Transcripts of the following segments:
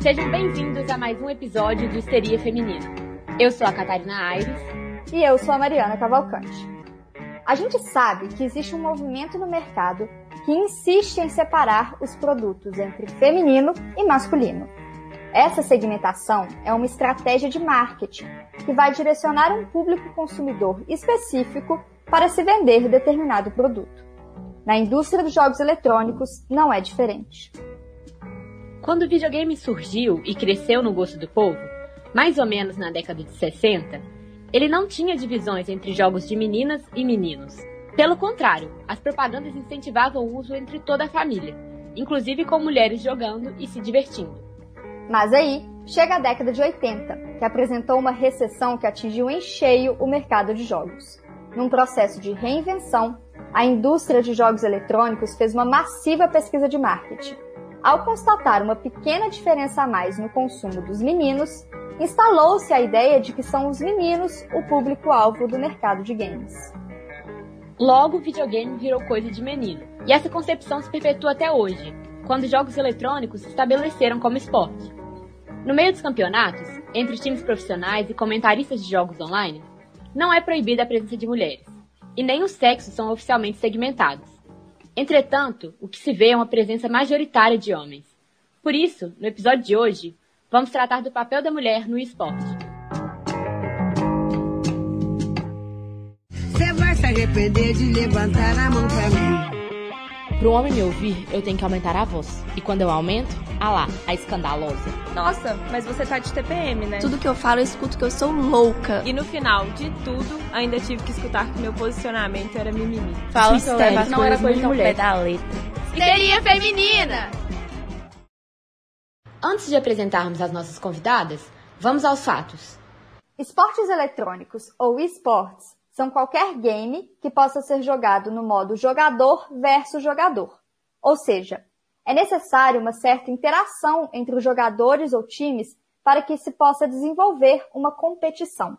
Sejam bem-vindos a mais um episódio do Histeria Feminina. Eu sou a Catarina Aires. E eu sou a Mariana Cavalcante. A gente sabe que existe um movimento no mercado que insiste em separar os produtos entre feminino e masculino. Essa segmentação é uma estratégia de marketing que vai direcionar um público consumidor específico para se vender determinado produto. Na indústria dos jogos eletrônicos não é diferente. Quando o videogame surgiu e cresceu no gosto do povo, mais ou menos na década de 60, ele não tinha divisões entre jogos de meninas e meninos. Pelo contrário, as propagandas incentivavam o uso entre toda a família, inclusive com mulheres jogando e se divertindo. Mas aí chega a década de 80, que apresentou uma recessão que atingiu em cheio o mercado de jogos. Num processo de reinvenção, a indústria de jogos eletrônicos fez uma massiva pesquisa de marketing. Ao constatar uma pequena diferença a mais no consumo dos meninos, instalou-se a ideia de que são os meninos o público-alvo do mercado de games. Logo, o videogame virou coisa de menino. E essa concepção se perpetua até hoje, quando jogos eletrônicos se estabeleceram como esporte. No meio dos campeonatos, entre os times profissionais e comentaristas de jogos online, não é proibida a presença de mulheres, e nem os sexos são oficialmente segmentados. Entretanto, o que se vê é uma presença majoritária de homens. Por isso, no episódio de hoje, vamos tratar do papel da mulher no esporte. Você vai se arrepender de levantar a mão pra mim. Para um homem me ouvir, eu tenho que aumentar a voz. E quando eu aumento, ah lá, a escandalosa. Nossa, mas você tá de TPM, né? Tudo que eu falo, eu escuto que eu sou louca. E no final de tudo, ainda tive que escutar que meu posicionamento era mimimi. Fala que eu levo não era coisa de mulher. da letra. Histeria feminina! Antes de apresentarmos as nossas convidadas, vamos aos fatos. Esportes eletrônicos ou esportes são qualquer game que possa ser jogado no modo jogador versus jogador. Ou seja, é necessário uma certa interação entre os jogadores ou times para que se possa desenvolver uma competição.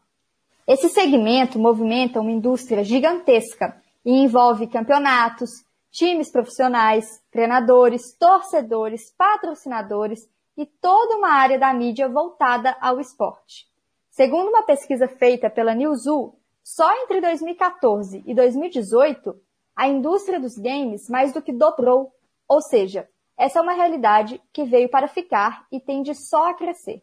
Esse segmento movimenta uma indústria gigantesca e envolve campeonatos, times profissionais, treinadores, torcedores, patrocinadores e toda uma área da mídia voltada ao esporte. Segundo uma pesquisa feita pela Newzoo, só entre 2014 e 2018, a indústria dos games mais do que dobrou. Ou seja, essa é uma realidade que veio para ficar e tende só a crescer.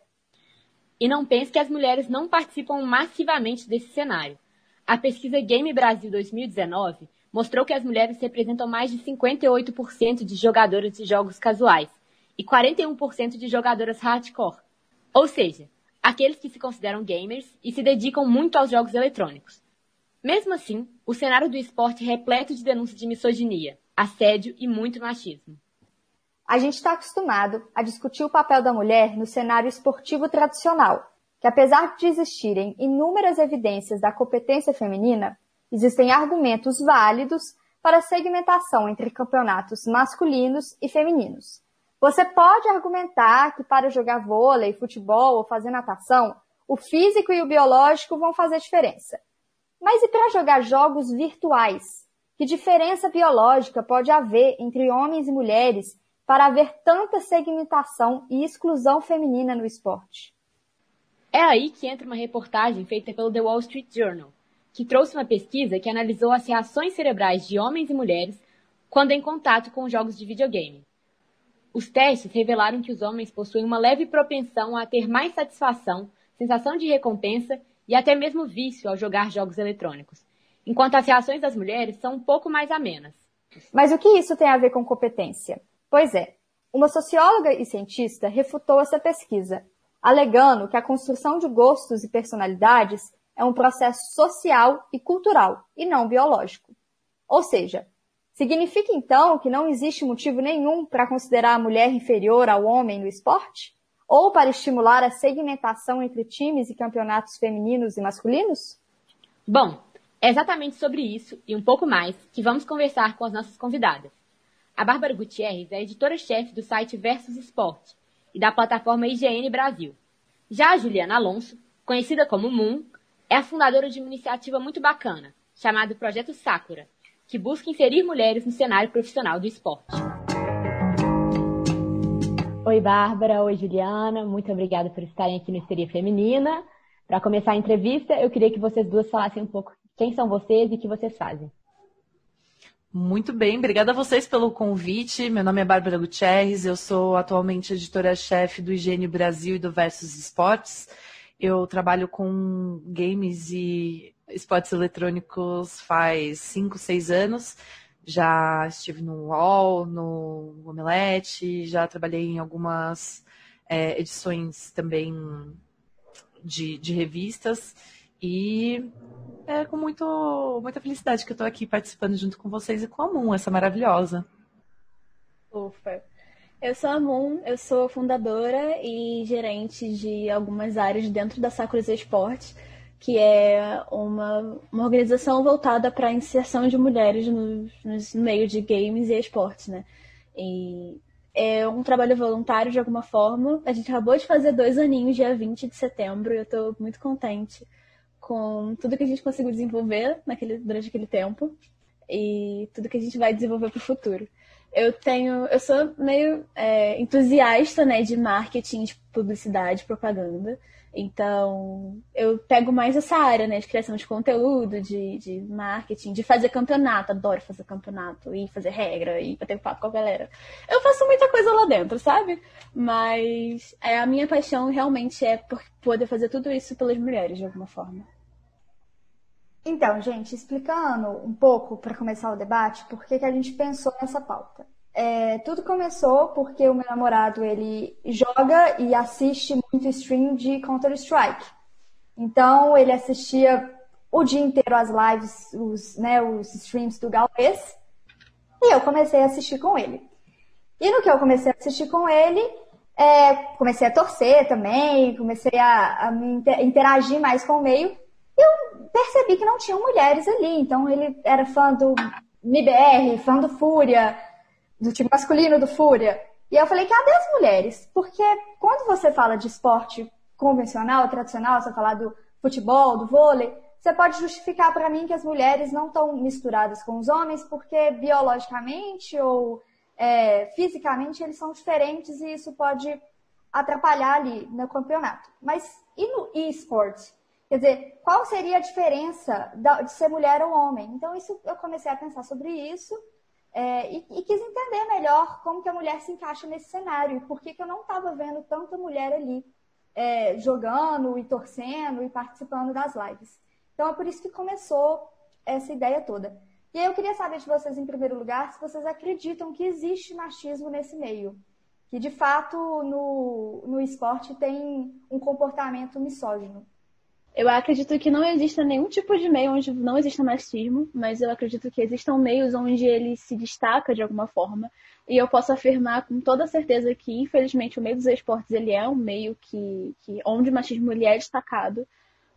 E não pense que as mulheres não participam massivamente desse cenário. A pesquisa Game Brasil 2019 mostrou que as mulheres representam mais de 58% de jogadoras de jogos casuais e 41% de jogadoras hardcore. Ou seja, aqueles que se consideram gamers e se dedicam muito aos jogos eletrônicos. Mesmo assim, o cenário do esporte é repleto de denúncias de misoginia, assédio e muito machismo. A gente está acostumado a discutir o papel da mulher no cenário esportivo tradicional, que apesar de existirem inúmeras evidências da competência feminina, existem argumentos válidos para a segmentação entre campeonatos masculinos e femininos. Você pode argumentar que para jogar vôlei, futebol ou fazer natação, o físico e o biológico vão fazer diferença. Mas e para jogar jogos virtuais? Que diferença biológica pode haver entre homens e mulheres para haver tanta segmentação e exclusão feminina no esporte? É aí que entra uma reportagem feita pelo The Wall Street Journal, que trouxe uma pesquisa que analisou as reações cerebrais de homens e mulheres quando em contato com jogos de videogame. Os testes revelaram que os homens possuem uma leve propensão a ter mais satisfação, sensação de recompensa e até mesmo vício ao jogar jogos eletrônicos, enquanto as reações das mulheres são um pouco mais amenas. Mas o que isso tem a ver com competência? Pois é, uma socióloga e cientista refutou essa pesquisa, alegando que a construção de gostos e personalidades é um processo social e cultural, e não biológico. Ou seja, Significa então que não existe motivo nenhum para considerar a mulher inferior ao homem no esporte? Ou para estimular a segmentação entre times e campeonatos femininos e masculinos? Bom, é exatamente sobre isso e um pouco mais que vamos conversar com as nossas convidadas. A Bárbara Gutierrez é editora-chefe do site Versus Esporte e da plataforma IGN Brasil. Já a Juliana Alonso, conhecida como Moon, é a fundadora de uma iniciativa muito bacana, chamado Projeto Sakura, que busca inserir mulheres no cenário profissional do esporte. Oi, Bárbara. Oi, Juliana. Muito obrigada por estarem aqui no Histeria Feminina. Para começar a entrevista, eu queria que vocês duas falassem um pouco quem são vocês e o que vocês fazem. Muito bem, obrigada a vocês pelo convite. Meu nome é Bárbara Gutierrez, eu sou atualmente editora-chefe do Higiene Brasil e do Versus Esportes. Eu trabalho com games e esportes eletrônicos faz 5, 6 anos. Já estive no UOL, no Omelete, já trabalhei em algumas é, edições também de, de revistas. E é com muito, muita felicidade que eu estou aqui participando junto com vocês e com a Moon, essa maravilhosa. Ufa. Eu sou a Moon, eu sou fundadora e gerente de algumas áreas dentro da Sakura Esportes, que é uma, uma organização voltada para a inserção de mulheres no, no meio de games e esportes, né? E é um trabalho voluntário de alguma forma. A gente acabou de fazer dois aninhos, dia 20 de setembro, e eu estou muito contente com tudo que a gente conseguiu desenvolver naquele, durante aquele tempo e tudo que a gente vai desenvolver para o futuro. Eu tenho, eu sou meio é, entusiasta, né, de marketing, de publicidade, propaganda. Então, eu pego mais essa área, né, de criação de conteúdo, de, de marketing, de fazer campeonato. Adoro fazer campeonato e fazer regra e bater papo com a galera. Eu faço muita coisa lá dentro, sabe? Mas é, a minha paixão realmente é por poder fazer tudo isso pelas mulheres, de alguma forma. Então, gente, explicando um pouco para começar o debate, por que, que a gente pensou nessa pauta. É, tudo começou porque o meu namorado ele joga e assiste muito stream de Counter Strike. Então ele assistia o dia inteiro as lives, os, né, os streams do Gaules, e eu comecei a assistir com ele. E no que eu comecei a assistir com ele, é, comecei a torcer também, comecei a, a interagir mais com o meio eu percebi que não tinham mulheres ali. Então ele era fã do MBR, fã do Fúria, do time masculino do Fúria. E eu falei, cadê as mulheres? Porque quando você fala de esporte convencional, tradicional, você falar do futebol, do vôlei, você pode justificar para mim que as mulheres não estão misturadas com os homens porque biologicamente ou é, fisicamente eles são diferentes e isso pode atrapalhar ali no campeonato. Mas e no esporte? Quer dizer, qual seria a diferença de ser mulher ou homem? Então, isso eu comecei a pensar sobre isso é, e, e, quis entender melhor como que a mulher se encaixa nesse cenário e por que, que eu não estava vendo tanta mulher ali é, jogando e torcendo e participando das lives. Então, é por isso que começou essa ideia toda. E aí eu queria saber de vocês, em primeiro lugar, se vocês acreditam que existe machismo nesse meio. Que, de fato, no, no esporte tem um comportamento misógino. Eu acredito que não exista nenhum tipo de meio onde não exista machismo, mas eu acredito que existam meios onde ele se destaca de alguma forma. E eu posso afirmar com toda certeza que, infelizmente, o meio dos esportes ele é um meio que, que onde o machismo ele é destacado,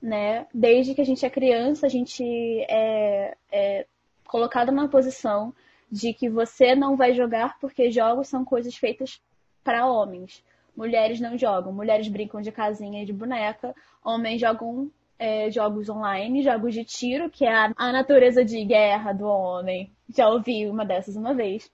né? Desde que a gente é criança, a gente é, é colocado numa posição de que você não vai jogar porque jogos são coisas feitas para homens. Mulheres não jogam, mulheres brincam de casinha e de boneca, homens jogam é, jogos online, jogos de tiro, que é a, a natureza de guerra do homem. Já ouvi uma dessas uma vez.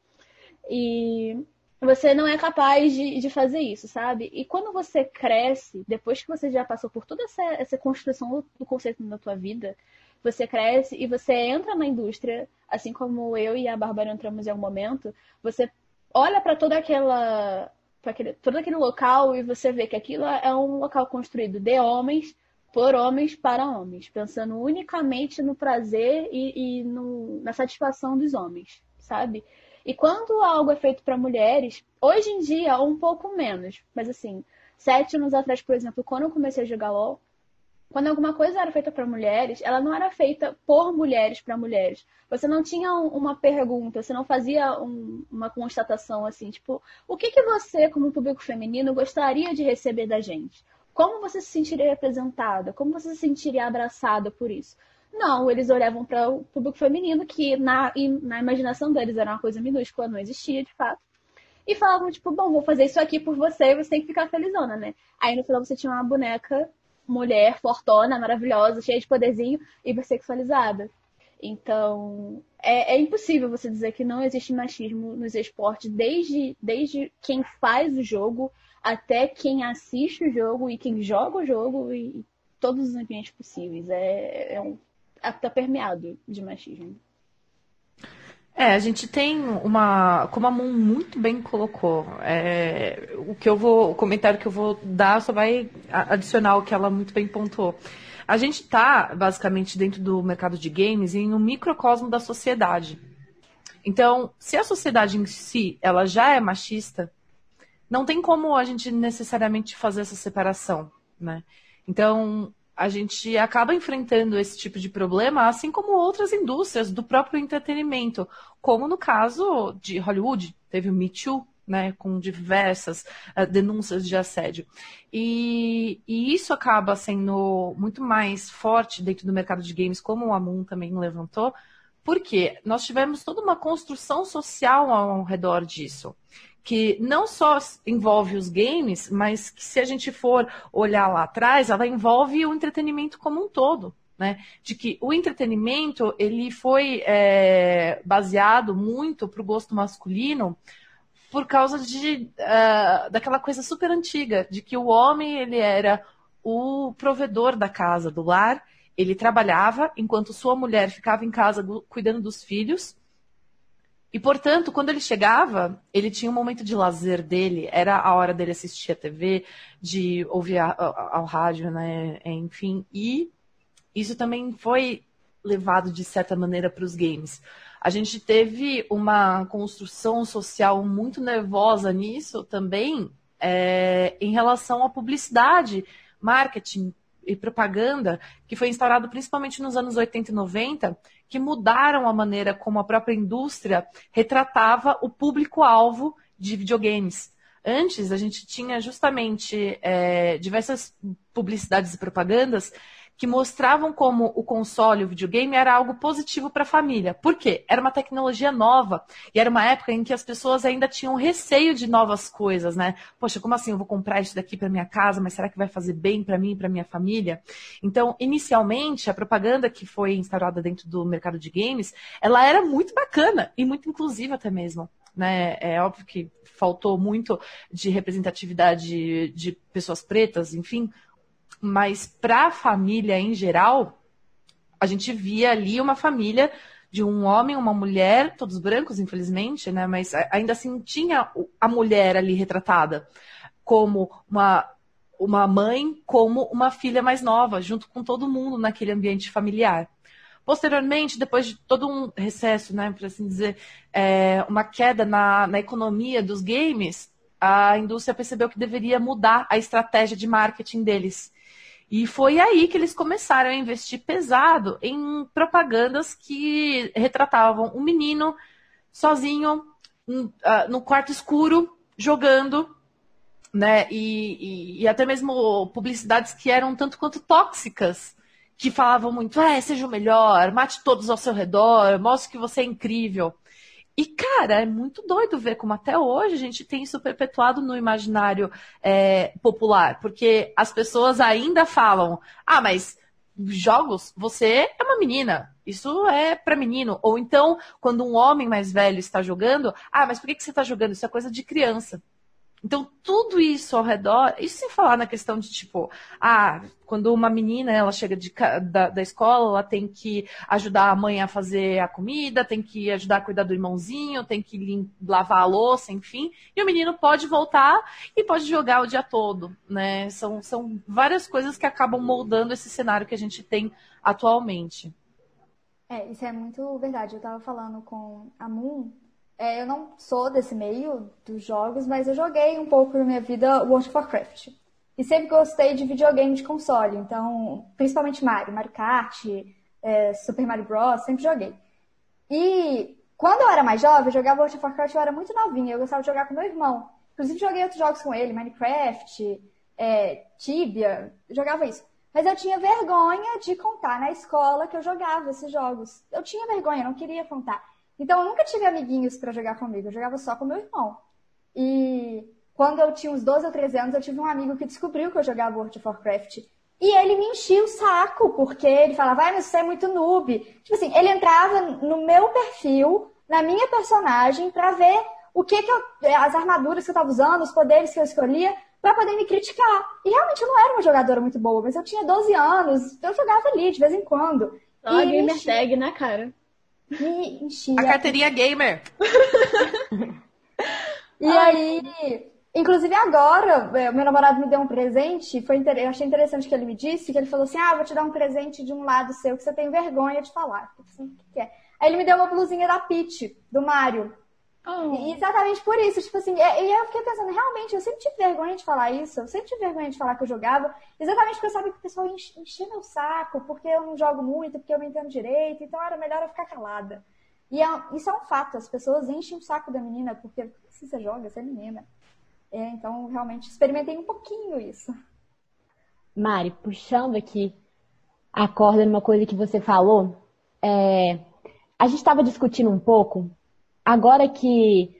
E você não é capaz de, de fazer isso, sabe? E quando você cresce, depois que você já passou por toda essa, essa construção do conceito na tua vida, você cresce e você entra na indústria, assim como eu e a Bárbara entramos em algum momento, você olha para toda aquela aquele, todo aquele local e você vê que aquilo é um local construído de homens, por homens para homens, pensando unicamente no prazer e, e no, na satisfação dos homens, sabe? E quando algo é feito para mulheres, hoje em dia um pouco menos, mas assim, sete anos atrás, por exemplo, quando eu comecei a jogar LOL, quando alguma coisa era feita para mulheres, ela não era feita por mulheres para mulheres. Você não tinha uma pergunta, você não fazia um, uma constatação assim, tipo, o que, que você, como público feminino, gostaria de receber da gente? Como você se sentiria representada? Como você se sentiria abraçada por isso? Não, eles olhavam para o público feminino, que na, na imaginação deles era uma coisa minúscula, não existia de fato. E falavam, tipo, bom, vou fazer isso aqui por você e você tem que ficar felizona, né? Aí no final você tinha uma boneca mulher fortona, maravilhosa, cheia de poderzinho, hipersexualizada. Então, é, é, impossível você dizer que não existe machismo nos esportes, desde, desde quem faz o jogo até quem assiste o jogo e quem joga o jogo e, todos os ambientes possíveis. É, é um, tá permeado de machismo. É, a gente tem uma, como a Moon muito bem colocou, é, o que eu vou, o comentário que eu vou dar só vai adicionar o que ela muito bem pontuou. A gente está basicamente dentro do mercado de games em um microcosmo da sociedade. Então, se a sociedade em si ela já é machista, não tem como a gente necessariamente fazer essa separação, né? Então, a gente acaba enfrentando esse tipo de problema, assim como outras indústrias do próprio entretenimento, como no caso de Hollywood, teve o Me Too, né, com diversas uh, denúncias de assédio. E, e, isso acaba sendo muito mais forte dentro do mercado de games, como o Amun também levantou, porque nós tivemos toda uma construção social ao redor disso que não só envolve os games, mas que se a gente for olhar lá atrás, ela envolve o entretenimento como um todo. Né? De que o entretenimento ele foi é, baseado muito para o gosto masculino por causa de uh, daquela coisa super antiga de que o homem ele era o provedor da casa, do lar, ele trabalhava enquanto sua mulher ficava em casa cuidando dos filhos e, portanto, quando ele chegava, ele tinha um momento de lazer dele, era a hora dele assistir a TV, de ouvir a, a, ao rádio, né? Enfim, e isso também foi levado de certa maneira para os games. A gente teve uma construção social muito nervosa nisso também, é, em relação à publicidade, marketing, e propaganda que foi instaurado principalmente nos anos 80 e 90, que mudaram a maneira como a própria indústria retratava o público-alvo de videogames. Antes, a gente tinha justamente é, diversas publicidades e propagandas que mostravam como o console, o videogame, era algo positivo para a família. Por quê? Era uma tecnologia nova e era uma época em que as pessoas ainda tinham receio de novas coisas, né? Poxa, como assim eu vou comprar isso daqui para minha casa, mas será que vai fazer bem para mim e para minha família? Então, inicialmente, a propaganda que foi instaurada dentro do mercado de games, ela era muito bacana e muito inclusiva até mesmo. Né? É óbvio que faltou muito de representatividade de pessoas pretas, enfim, mas para a família em geral, a gente via ali uma família de um homem, uma mulher, todos brancos, infelizmente, né? Mas ainda assim tinha a mulher ali retratada como uma, uma mãe, como uma filha mais nova, junto com todo mundo naquele ambiente familiar. Posteriormente, depois de todo um recesso, né, por assim dizer, é, uma queda na, na economia dos games, a indústria percebeu que deveria mudar a estratégia de marketing deles. E foi aí que eles começaram a investir pesado em propagandas que retratavam um menino sozinho uh, no quarto escuro jogando, né? E, e, e, até mesmo publicidades que eram tanto quanto tóxicas, que falavam muito, é, seja o melhor, mate todos ao seu redor, mostre que você é incrível. E, cara, é muito doido ver como até hoje a gente tem isso perpetuado no imaginário é, popular, porque as pessoas ainda falam, ah, mas jogos, você é uma menina, isso é para menino. Ou então, quando um homem mais velho está jogando, ah, mas por que, que você está jogando? Isso é coisa de criança. Então, tudo isso ao redor, isso sem falar na questão de tipo, ah, quando uma menina ela chega de, da, da escola, ela tem que ajudar a mãe a fazer a comida, tem que ajudar a cuidar do irmãozinho, tem que lavar a louça, enfim. E o menino pode voltar e pode jogar o dia todo, né? São, são várias coisas que acabam moldando esse cenário que a gente tem atualmente. É, isso é muito verdade. Eu estava falando com a Moon é, eu não sou desse meio dos jogos, mas eu joguei um pouco na minha vida World of Warcraft. E sempre gostei de videogame de console, então, principalmente Mario, Mario Kart, é, Super Mario Bros., sempre joguei. E quando eu era mais jovem, eu jogava World of Warcraft, eu era muito novinha, eu gostava de jogar com meu irmão. Inclusive, joguei outros jogos com ele, Minecraft, é, Tibia, jogava isso. Mas eu tinha vergonha de contar na escola que eu jogava esses jogos. Eu tinha vergonha, eu não queria contar. Então eu nunca tive amiguinhos para jogar comigo, eu jogava só com meu irmão. E quando eu tinha uns 12 ou 13 anos, eu tive um amigo que descobriu que eu jogava World of Warcraft. E ele me enchia o saco, porque ele falava, vai, mas você é muito noob. Tipo assim, ele entrava no meu perfil, na minha personagem, para ver o que, que eu, as armaduras que eu tava usando, os poderes que eu escolhia, para poder me criticar. E realmente eu não era uma jogadora muito boa, mas eu tinha 12 anos, eu jogava ali de vez em quando. Só a gamer tag na cara. A carteirinha gamer. e aí, inclusive agora, é, meu namorado me deu um presente, foi inter... eu achei interessante que ele me disse, que ele falou assim, ah, vou te dar um presente de um lado seu que você tem vergonha de falar. Eu falei assim, o que é? Aí ele me deu uma blusinha da Peach, do Mario. Oh. E exatamente por isso, tipo assim, e aí eu fiquei pensando, realmente, eu sempre tive vergonha de falar isso, eu sempre tive vergonha de falar que eu jogava, exatamente porque eu sabia que o pessoal enchia meu saco, porque eu não jogo muito, porque eu não entendo direito, então era melhor eu ficar calada. E é, isso é um fato, as pessoas enchem o saco da menina, porque se você joga, você é menina. É, então, realmente, experimentei um pouquinho isso. Mari, puxando aqui a corda numa coisa que você falou, é, a gente estava discutindo um pouco agora que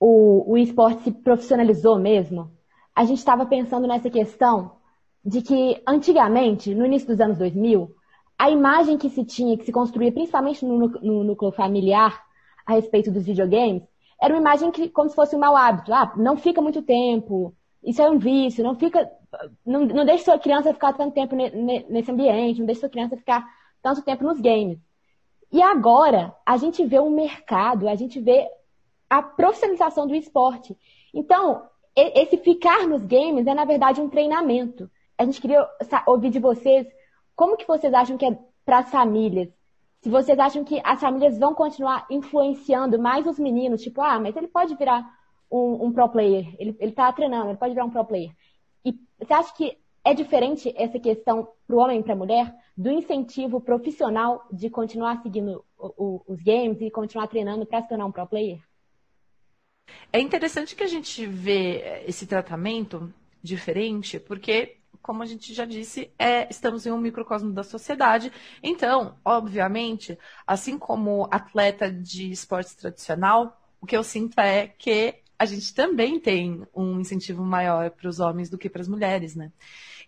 o, o esporte se profissionalizou mesmo, a gente estava pensando nessa questão de que antigamente, no início dos anos 2000, a imagem que se tinha, que se construía principalmente no, no núcleo familiar a respeito dos videogames, era uma imagem que, como se fosse um mau hábito. Ah, não fica muito tempo, isso é um vício, não fica. Não, não deixe sua criança ficar tanto tempo nesse ambiente, não deixe sua criança ficar tanto tempo nos games. E agora a gente vê um mercado, a gente vê a profissionalização do esporte. Então, esse ficar nos games é, na verdade, um treinamento. A gente queria ouvir de vocês como que vocês acham que é para as famílias. Se vocês acham que as famílias vão continuar influenciando mais os meninos, tipo, ah, mas ele pode virar um, um pro player, ele, ele tá treinando, ele pode virar um pro player. E você acha que é diferente essa questão para o homem e para a mulher? do incentivo profissional de continuar seguindo o, o, os games e continuar treinando para se tornar um pro player? É interessante que a gente vê esse tratamento diferente, porque, como a gente já disse, é, estamos em um microcosmo da sociedade. Então, obviamente, assim como atleta de esportes tradicional, o que eu sinto é que a gente também tem um incentivo maior para os homens do que para as mulheres, né?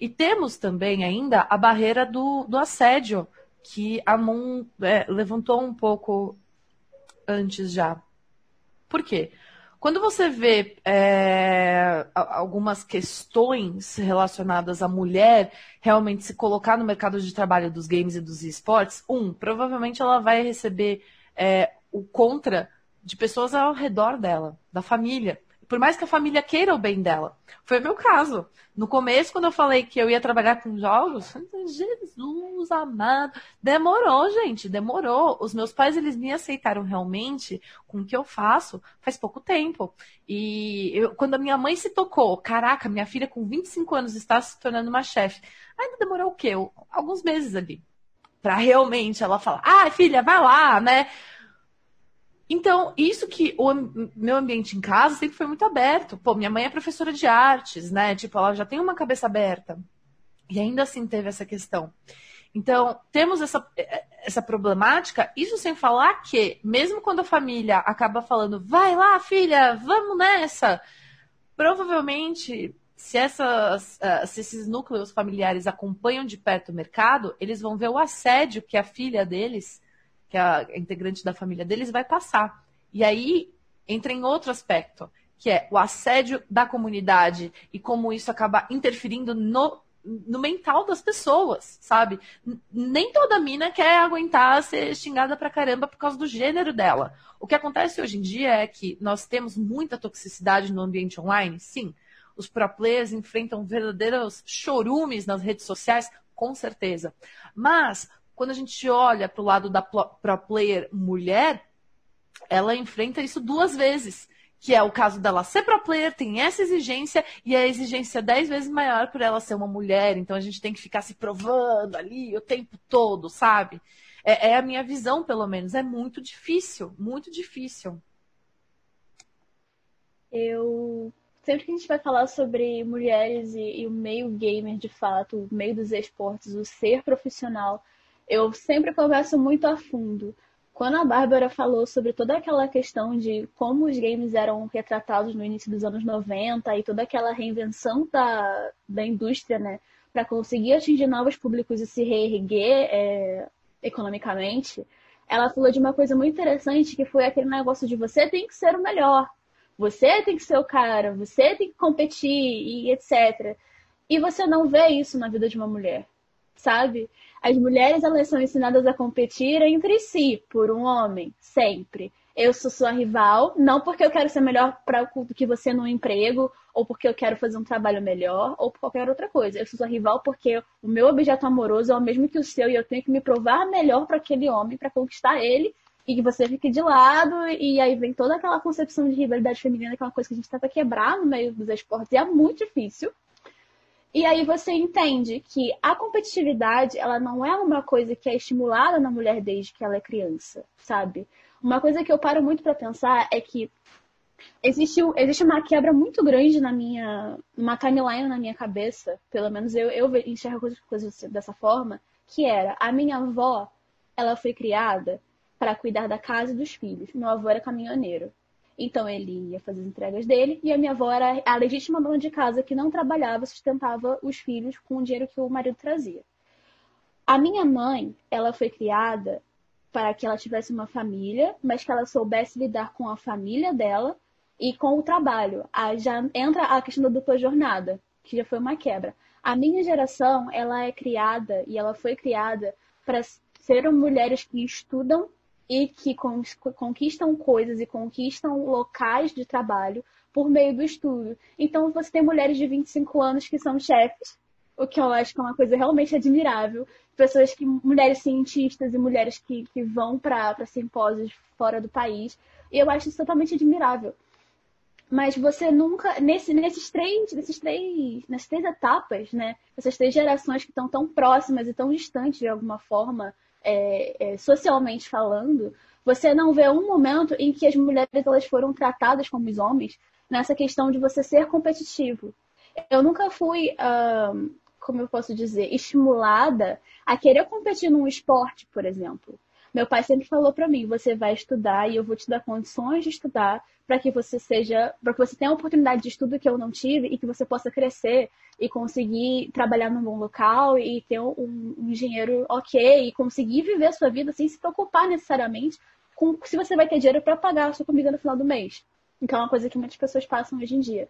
E temos também ainda a barreira do, do assédio, que a Moon é, levantou um pouco antes já. Por quê? Quando você vê é, algumas questões relacionadas à mulher realmente se colocar no mercado de trabalho dos games e dos esportes, um, provavelmente ela vai receber é, o contra de pessoas ao redor dela, da família por mais que a família queira o bem dela. Foi o meu caso. No começo, quando eu falei que eu ia trabalhar com jogos, Jesus amado, demorou, gente, demorou. Os meus pais, eles me aceitaram realmente com o que eu faço faz pouco tempo. E eu, quando a minha mãe se tocou, caraca, minha filha com 25 anos está se tornando uma chefe, ainda demorou o quê? Alguns meses ali. Pra realmente ela falar, ah, filha, vai lá, né? Então, isso que o meu ambiente em casa sempre foi muito aberto. Pô, minha mãe é professora de artes, né? Tipo, ela já tem uma cabeça aberta. E ainda assim teve essa questão. Então, temos essa, essa problemática, isso sem falar que, mesmo quando a família acaba falando, vai lá, filha, vamos nessa, provavelmente, se, essas, eh, se esses núcleos familiares acompanham de perto o mercado, eles vão ver o assédio que a filha deles que é integrante da família deles, vai passar. E aí entra em outro aspecto, que é o assédio da comunidade e como isso acaba interferindo no, no mental das pessoas, sabe? Nem toda mina quer aguentar ser xingada pra caramba por causa do gênero dela. O que acontece hoje em dia é que nós temos muita toxicidade no ambiente online, sim. Os pro players enfrentam verdadeiros chorumes nas redes sociais, com certeza. Mas quando a gente olha para o lado da pro player mulher, ela enfrenta isso duas vezes. Que é o caso dela ser pro player, tem essa exigência, e a exigência dez vezes maior por ela ser uma mulher. Então a gente tem que ficar se provando ali o tempo todo, sabe? É, é a minha visão, pelo menos. É muito difícil, muito difícil. Eu sempre que a gente vai falar sobre mulheres e, e, o meio gamer de fato, o meio dos esportes, o ser profissional, eu sempre converso muito a fundo. Quando a Bárbara falou sobre toda aquela questão de como os games eram retratados no início dos anos 90 e toda aquela reinvenção da, da indústria, né, para conseguir atingir novos públicos e se reerguer é, economicamente, ela falou de uma coisa muito interessante que foi aquele negócio de você tem que ser o melhor, você tem que ser o cara, você tem que competir e etc. E você não vê isso na vida de uma mulher, sabe? As mulheres elas são ensinadas a competir entre si por um homem, sempre. Eu sou sua rival, não porque eu quero ser melhor do que você no emprego, ou porque eu quero fazer um trabalho melhor, ou por qualquer outra coisa. Eu sou sua rival porque o meu objeto amoroso é o mesmo que o seu e eu tenho que me provar melhor para aquele homem, para conquistar ele, e que você fique de lado, e aí vem toda aquela concepção de rivalidade feminina, que é uma coisa que a gente tenta quebrar no meio dos esportes, e é muito difícil. E aí você entende que a competitividade, ela não é uma coisa que é estimulada na mulher desde que ela é criança, sabe? Uma coisa que eu paro muito para pensar é que existe, existe uma quebra muito grande na minha. uma timeline na minha cabeça, pelo menos eu, eu enxergo coisas dessa forma, que era a minha avó, ela foi criada para cuidar da casa e dos filhos. Meu avô era caminhoneiro. Então ele ia fazer as entregas dele e a minha avó era a legítima dona de casa que não trabalhava, sustentava os filhos com o dinheiro que o marido trazia. A minha mãe, ela foi criada para que ela tivesse uma família, mas que ela soubesse lidar com a família dela e com o trabalho. Aí já entra a questão da dupla jornada, que já foi uma quebra. A minha geração, ela é criada e ela foi criada para ser mulheres que estudam e que conquistam coisas e conquistam locais de trabalho por meio do estudo. Então você tem mulheres de 25 anos que são chefes, o que eu acho que é uma coisa realmente admirável. Pessoas que, mulheres cientistas e mulheres que, que vão para simpósios fora do país. E eu acho isso totalmente admirável. Mas você nunca, nesse, nesses três, nesses três, nessas três etapas, né? Essas três gerações que estão tão próximas e tão distantes de alguma forma, é, é, socialmente falando, você não vê um momento em que as mulheres elas foram tratadas como os homens nessa questão de você ser competitivo. Eu nunca fui como eu posso dizer, estimulada a querer competir num esporte, por exemplo. Meu pai sempre falou para mim: você vai estudar e eu vou te dar condições de estudar para que você seja, para que você tenha a oportunidade de estudo que eu não tive e que você possa crescer e conseguir trabalhar num bom local e ter um, um engenheiro ok e conseguir viver a sua vida sem se preocupar necessariamente com se você vai ter dinheiro para pagar a sua comida no final do mês. Então é uma coisa que muitas pessoas passam hoje em dia.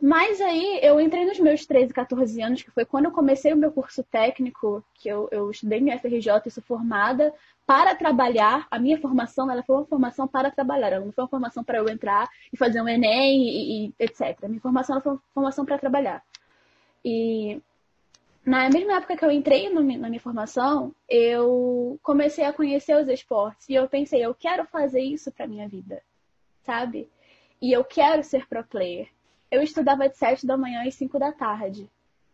Mas aí eu entrei nos meus 13, 14 anos, que foi quando eu comecei o meu curso técnico, que eu, eu estudei minha FRJ e sou formada para trabalhar. A minha formação ela foi uma formação para trabalhar, ela não foi uma formação para eu entrar e fazer um Enem e, e etc. A minha formação ela foi uma formação para trabalhar. E na mesma época que eu entrei no, na minha formação, eu comecei a conhecer os esportes e eu pensei, eu quero fazer isso para minha vida, sabe? E eu quero ser pro player. Eu estudava de 7 da manhã e 5 da tarde.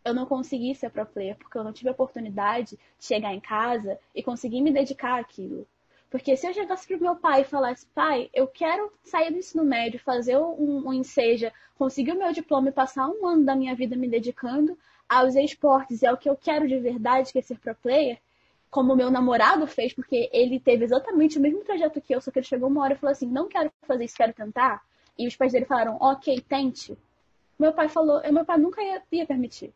Eu não consegui ser pro player porque eu não tive a oportunidade de chegar em casa e conseguir me dedicar àquilo. Porque se eu chegasse pro meu pai e falasse, pai, eu quero sair do ensino médio, fazer um, um enseja, conseguir o meu diploma e passar um ano da minha vida me dedicando aos esportes e ao que eu quero de verdade, que é ser pro player, como meu namorado fez, porque ele teve exatamente o mesmo trajeto que eu, só que ele chegou uma hora e falou assim, não quero fazer isso, quero tentar. E os pais dele falaram, ok, tente. Meu pai falou, meu pai nunca ia, ia permitir.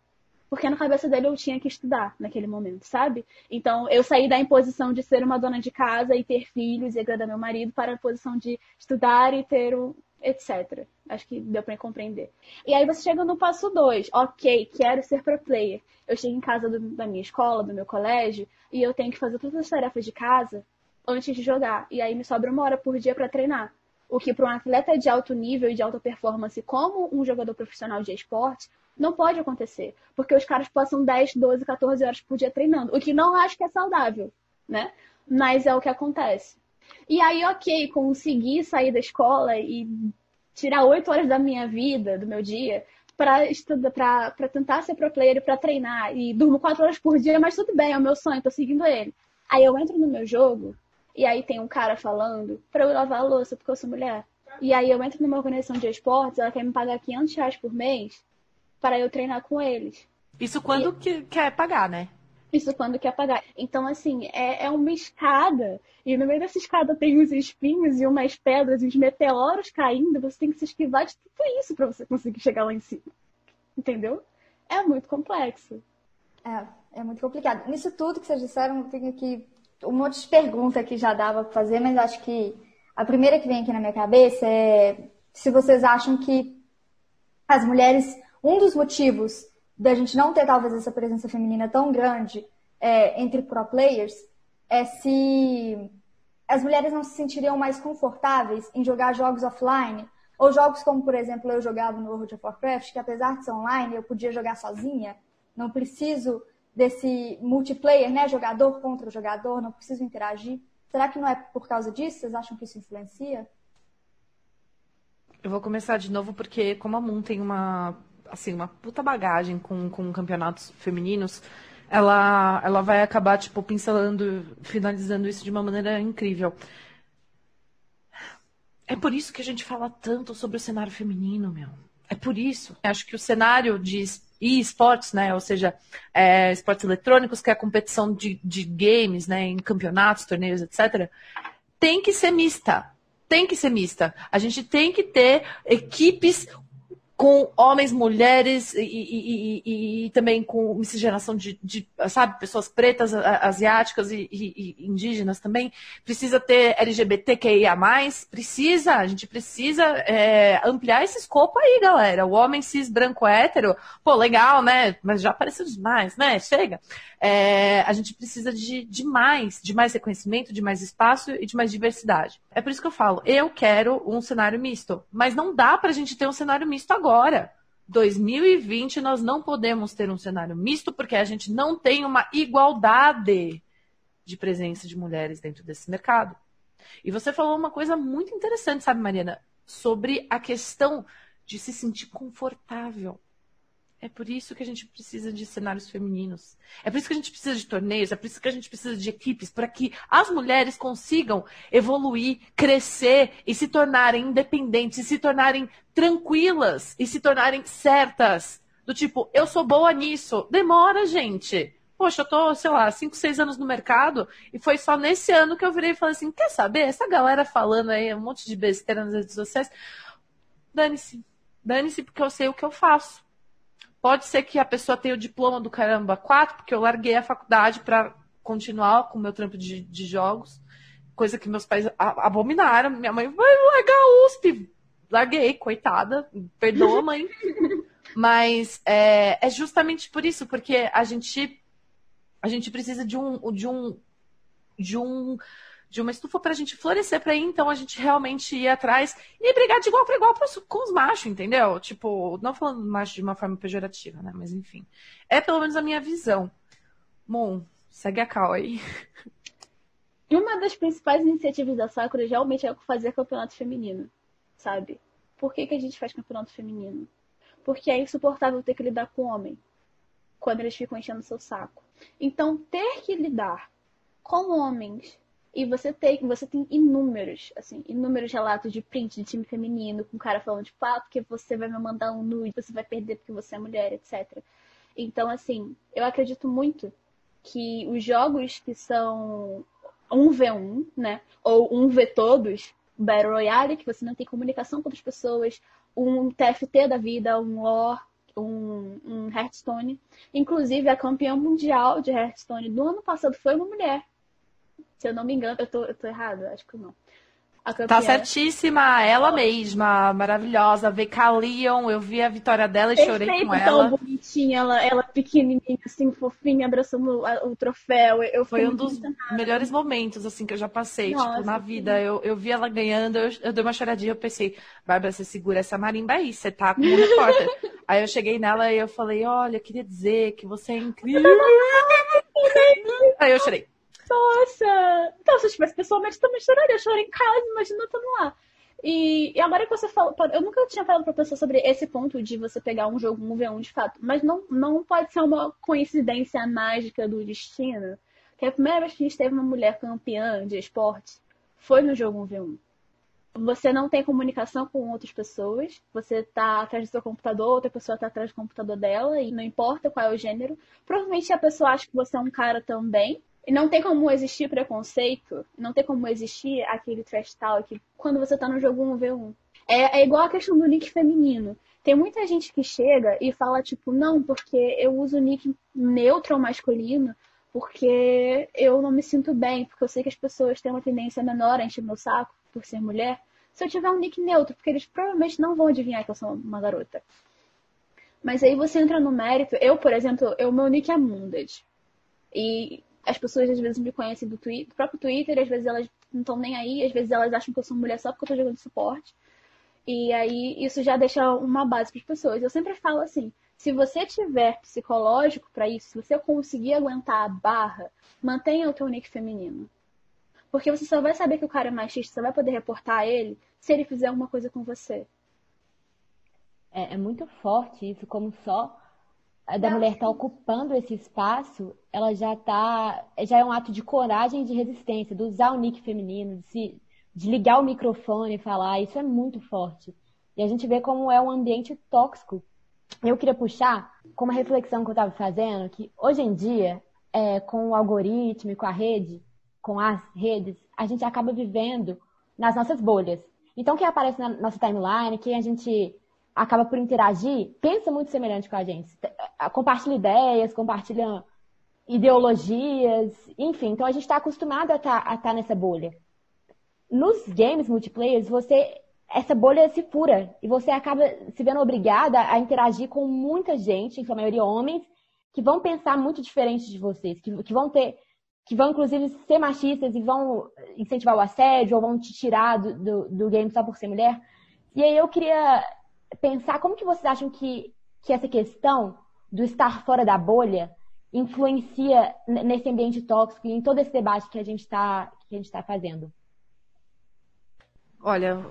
Porque na cabeça dele eu tinha que estudar naquele momento, sabe? Então eu saí da imposição de ser uma dona de casa e ter filhos e agradar meu marido para a posição de estudar e ter um, etc. Acho que deu para compreender. E aí você chega no passo 2. Ok, quero ser pro player. Eu chego em casa do, da minha escola, do meu colégio, e eu tenho que fazer todas as tarefas de casa antes de jogar. E aí me sobra uma hora por dia para treinar. O que para um atleta de alto nível e de alta performance, como um jogador profissional de esporte, não pode acontecer. Porque os caras passam 10, 12, 14 horas por dia treinando. O que não acho que é saudável, né? Mas é o que acontece. E aí, ok, consegui sair da escola e tirar 8 horas da minha vida, do meu dia, para estudar, para tentar ser pro player para treinar. E durmo 4 horas por dia, mas tudo bem, é o meu sonho, tô seguindo ele. Aí eu entro no meu jogo e aí tem um cara falando pra eu lavar a louça porque eu sou mulher. E aí eu entro numa organização de esportes, ela quer me pagar 500 reais por mês para eu treinar com eles. Isso quando e... que quer pagar, né? Isso quando quer pagar. Então, assim, é, é uma escada. E no meio dessa escada tem uns espinhos e umas pedras e uns meteoros caindo. Você tem que se esquivar de tudo isso para você conseguir chegar lá em cima. Entendeu? É muito complexo. É, é muito complicado. Nisso tudo que vocês disseram, eu tenho aqui um monte de pergunta que já dava para fazer, mas acho que a primeira que vem aqui na minha cabeça é se vocês acham que as mulheres, um dos motivos da gente não ter talvez essa presença feminina tão grande é, entre pro players é se as mulheres não se sentiriam mais confortáveis em jogar jogos offline ou jogos como, por exemplo, eu jogava no World of Warcraft, que apesar de ser online, eu podia jogar sozinha, não preciso desse multiplayer, né, jogador contra jogador, não preciso interagir. Será que não é por causa disso? Vocês acham que isso influencia? Eu vou começar de novo porque como a Moon tem uma assim uma puta bagagem com, com campeonatos femininos, ela ela vai acabar tipo pincelando, finalizando isso de uma maneira incrível. É por isso que a gente fala tanto sobre o cenário feminino, meu. É por isso. Acho que o cenário de esportes, né, ou seja, é, esportes eletrônicos, que é a competição de, de games, né, em campeonatos, torneios, etc., tem que ser mista. Tem que ser mista. A gente tem que ter equipes com homens, mulheres e, e, e, e, também com miscigenação de, de, sabe, pessoas pretas, asiáticas e, indígenas também. Precisa ter LGBTQIA+, precisa, a gente precisa é, ampliar esse escopo aí, galera. O homem cis, branco, hétero, pô, legal, né? Mas já apareceu demais, né? Chega. É, a gente precisa de, de mais, de mais reconhecimento, de mais espaço e de mais diversidade. É por isso que eu falo, eu quero um cenário misto, mas não dá pra gente ter um cenário misto agora. 2020 nós não podemos ter um cenário misto porque a gente não tem uma igualdade de presença de mulheres dentro desse mercado. E você falou uma coisa muito interessante, sabe, Mariana, sobre a questão de se sentir confortável. É por isso que a gente precisa de cenários femininos. É por isso que a gente precisa de torneios, é por isso que a gente precisa de equipes, para que as mulheres consigam evoluir, crescer e se tornarem independentes, e se tornarem tranquilas e se tornarem certas. Do tipo, eu sou boa nisso. Demora, gente. Poxa, eu tô, sei lá, 5, 6 anos no mercado e foi só nesse ano que eu virei e falei assim: quer saber? Essa galera falando aí um monte de besteira nas redes sociais, dane-se. Dane-se porque eu sei o que eu faço. Pode ser que a pessoa tenha o diploma do caramba 4, porque eu larguei a faculdade para continuar com o meu trampo de, de, jogos, coisa que meus pais abominaram. Minha mãe vai largar a USP. Larguei, coitada. Perdoa, mãe. Mas é, é justamente por isso, porque a gente a gente precisa de um de um de um de uma estufa para a gente florescer para então a gente realmente ir atrás e brigar de igual para igual com os machos, entendeu? Tipo, não falando macho de uma forma pejorativa, né? Mas enfim. É pelo menos a minha visão. Bom, segue a cal aí. E uma das principais iniciativas da Sakura realmente é fazer campeonato feminino, sabe? Por que, que a gente faz campeonato feminino? Porque é insuportável ter que lidar com homem quando eles ficam enchendo seu saco. Então, ter que lidar com homens e você tem, você tem inúmeros, assim, inúmeros relatos de print de time feminino, com cara falando, tipo, ah, porque você vai me mandar um nude, você vai perder porque você é mulher, etc. Então, assim, eu acredito muito que os jogos que são 1v1, né, ou 1v todos, Battle Royale, que você não tem comunicação com outras pessoas, um TFT da vida, um lore, um, um Hearthstone. Inclusive, a campeã mundial de Hearthstone do ano passado foi uma mulher, se eu não me engano, eu tô, eu tô errado, acho que não. Tá certíssima, ela mesma, maravilhosa. Vecalion, eu vi a vitória dela e Perfeito, chorei com ela. tão bonitinha, ela, ela pequenininha, assim, fofinha, abraçando o, o troféu. Eu Foi um dos melhores momentos, assim, que eu já passei, Nossa, tipo, na vida. Eu, eu vi ela ganhando, eu, eu dei uma choradinha, eu pensei, Bárbara, você segura essa marimba aí, você tá com o repórter. aí eu cheguei nela e eu falei, olha, queria dizer que você é incrível. aí eu chorei. Nossa! Então, se eu tivesse pessoalmente, também choraria. Eu chorei em casa, imagina estando lá. E, e, agora que você falou, eu nunca tinha falado pra pessoa sobre esse ponto de você pegar um jogo 1v1 de fato, mas não, não pode ser uma coincidência mágica do destino. Que a primeira vez que a gente teve uma mulher campeã de esporte foi no jogo 1v1. Você não tem comunicação com outras pessoas, você tá atrás do seu computador, outra pessoa tá atrás do computador dela, e não importa qual é o gênero. Provavelmente a pessoa acha que você é um cara também, e não tem como existir preconceito, não tem como existir aquele trash talk quando você tá no jogo 1v1. É, é igual a questão do link feminino. Tem muita gente que chega e fala, tipo, não, porque eu uso nick neutro ou masculino, porque eu não me sinto bem, porque eu sei que as pessoas têm uma tendência menor a encher meu saco por ser mulher. Se eu tiver um nick neutro, porque eles provavelmente não vão adivinhar que eu sou uma garota. Mas aí você entra no mérito. Eu, por exemplo, o meu nick é Munded. E as pessoas às vezes me conhecem do, Twitter, do próprio Twitter, às vezes elas não estão nem aí, às vezes elas acham que eu sou mulher só porque eu tô jogando suporte. E aí isso já deixa uma base para as pessoas. Eu sempre falo assim: se você tiver psicológico para isso, se você conseguir aguentar a barra, mantenha o teu nick feminino. Porque você só vai saber que o cara é machista, você vai poder reportar ele se ele fizer alguma coisa com você. É, é muito forte isso, como só da mulher estar tá ocupando esse espaço, ela já tá, já é um ato de coragem e de resistência, de usar o nick feminino, de, se, de ligar o microfone e falar, isso é muito forte. E a gente vê como é um ambiente tóxico. Eu queria puxar com uma reflexão que eu estava fazendo, que hoje em dia, é, com o algoritmo e com a rede, com as redes, a gente acaba vivendo nas nossas bolhas. Então, quem aparece na nossa timeline, quem a gente acaba por interagir, pensa muito semelhante com a gente. Compartilha ideias, compartilha ideologias, enfim. Então a gente está acostumado a estar tá, tá nessa bolha. Nos games multiplayer, você essa bolha se fura e você acaba se vendo obrigada a interagir com muita gente, em sua maioria homens, que vão pensar muito diferente de vocês, que, que vão ter, que vão inclusive ser machistas e vão incentivar o assédio ou vão te tirar do, do, do game só por ser mulher. E aí eu queria pensar como que vocês acham que, que essa questão do estar fora da bolha influencia nesse ambiente tóxico e em todo esse debate que a gente está está fazendo. Olha,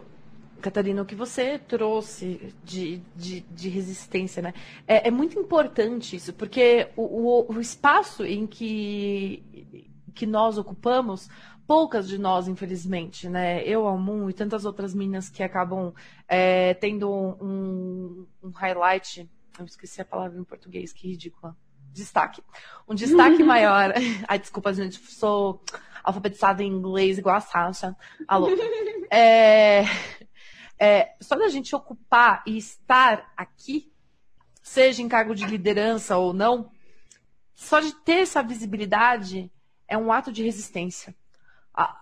Catarina, o que você trouxe de, de, de resistência, né? É, é, muito importante isso, porque o, o, o espaço em que, que nós ocupamos poucas de nós, infelizmente, né? Eu, Almun e tantas outras meninas que acabam é, tendo um, um, highlight. Eu esqueci a palavra em português, que ridícula. Destaque. Um destaque maior. Ai, desculpa, gente, sou alfabetizada em inglês igual a Sasha. Alô. É, é, só da gente ocupar e estar aqui, seja em cargo de liderança ou não, só de ter essa visibilidade é um ato de resistência